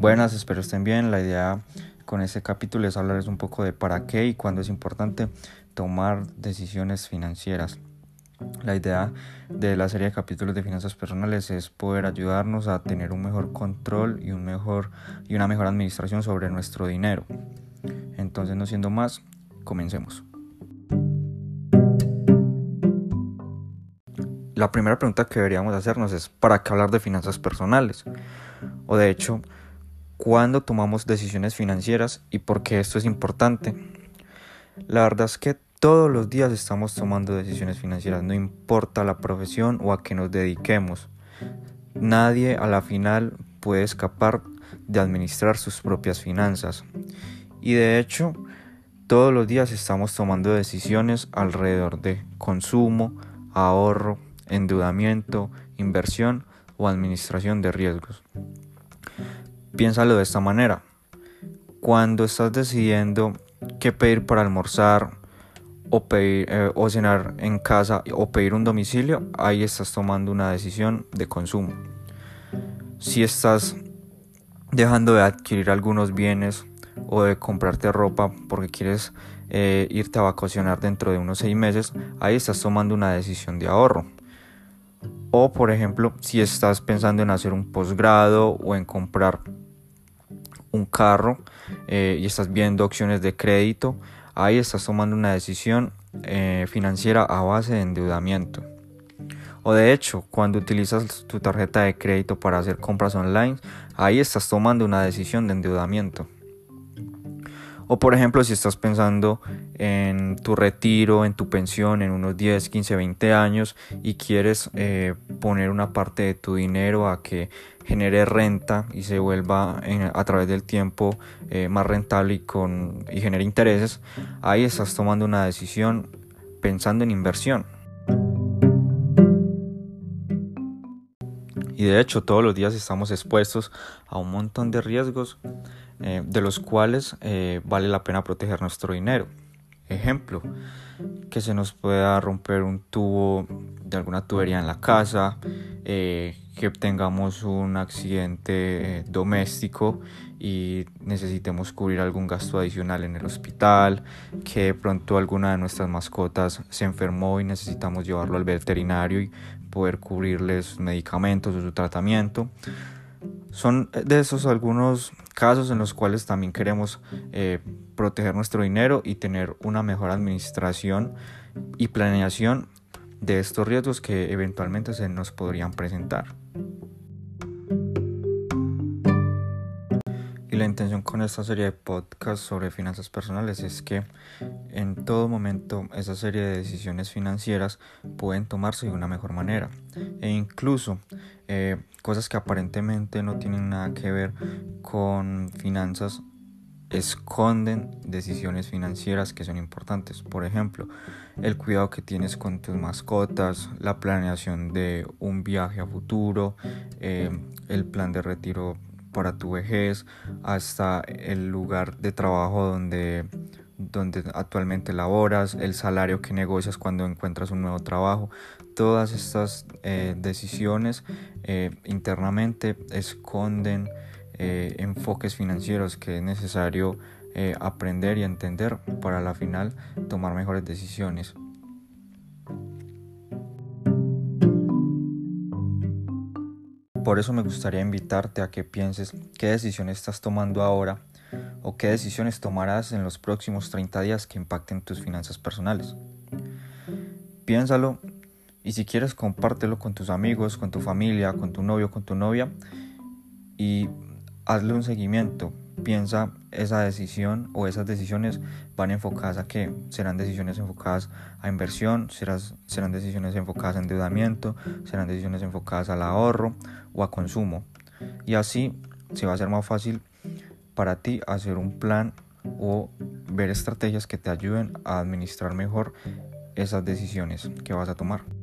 Buenas, espero estén bien. La idea con este capítulo es hablarles un poco de para qué y cuándo es importante tomar decisiones financieras. La idea de la serie de capítulos de finanzas personales es poder ayudarnos a tener un mejor control y, un mejor, y una mejor administración sobre nuestro dinero. Entonces, no siendo más, comencemos. La primera pregunta que deberíamos hacernos es ¿para qué hablar de finanzas personales? O de hecho, ¿cuándo tomamos decisiones financieras y por qué esto es importante? La verdad es que todos los días estamos tomando decisiones financieras, no importa la profesión o a qué nos dediquemos. Nadie a la final puede escapar de administrar sus propias finanzas. Y de hecho, todos los días estamos tomando decisiones alrededor de consumo, ahorro, endeudamiento, inversión o administración de riesgos. Piénsalo de esta manera. Cuando estás decidiendo qué pedir para almorzar eh, o cenar en casa o pedir un domicilio, ahí estás tomando una decisión de consumo. Si estás dejando de adquirir algunos bienes o de comprarte ropa porque quieres eh, irte a vacacionar dentro de unos seis meses, ahí estás tomando una decisión de ahorro. O por ejemplo, si estás pensando en hacer un posgrado o en comprar un carro eh, y estás viendo opciones de crédito, ahí estás tomando una decisión eh, financiera a base de endeudamiento. O de hecho, cuando utilizas tu tarjeta de crédito para hacer compras online, ahí estás tomando una decisión de endeudamiento. O por ejemplo, si estás pensando en tu retiro, en tu pensión en unos 10, 15, 20 años y quieres eh, poner una parte de tu dinero a que genere renta y se vuelva a través del tiempo eh, más rentable y, con, y genere intereses, ahí estás tomando una decisión pensando en inversión. Y de hecho todos los días estamos expuestos a un montón de riesgos eh, de los cuales eh, vale la pena proteger nuestro dinero. Ejemplo, que se nos pueda romper un tubo de alguna tubería en la casa, eh, que tengamos un accidente doméstico y necesitemos cubrir algún gasto adicional en el hospital, que de pronto alguna de nuestras mascotas se enfermó y necesitamos llevarlo al veterinario y poder cubrirles medicamentos o su tratamiento. Son de esos algunos casos en los cuales también queremos eh, proteger nuestro dinero y tener una mejor administración y planeación de estos riesgos que eventualmente se nos podrían presentar. La intención con esta serie de podcasts sobre finanzas personales es que en todo momento esa serie de decisiones financieras pueden tomarse de una mejor manera. E incluso eh, cosas que aparentemente no tienen nada que ver con finanzas esconden decisiones financieras que son importantes. Por ejemplo, el cuidado que tienes con tus mascotas, la planeación de un viaje a futuro, eh, el plan de retiro para tu vejez, hasta el lugar de trabajo donde, donde actualmente laboras, el salario que negocias cuando encuentras un nuevo trabajo. Todas estas eh, decisiones eh, internamente esconden eh, enfoques financieros que es necesario aprender y entender para la final tomar mejores decisiones. Por eso me gustaría invitarte a que pienses qué decisiones estás tomando ahora o qué decisiones tomarás en los próximos 30 días que impacten tus finanzas personales. Piénsalo y si quieres compártelo con tus amigos, con tu familia, con tu novio, con tu novia y hazle un seguimiento. Piensa esa decisión o esas decisiones van enfocadas a qué? Serán decisiones enfocadas a inversión, serán, serán decisiones enfocadas a endeudamiento, serán decisiones enfocadas al ahorro o a consumo. Y así se va a hacer más fácil para ti hacer un plan o ver estrategias que te ayuden a administrar mejor esas decisiones que vas a tomar.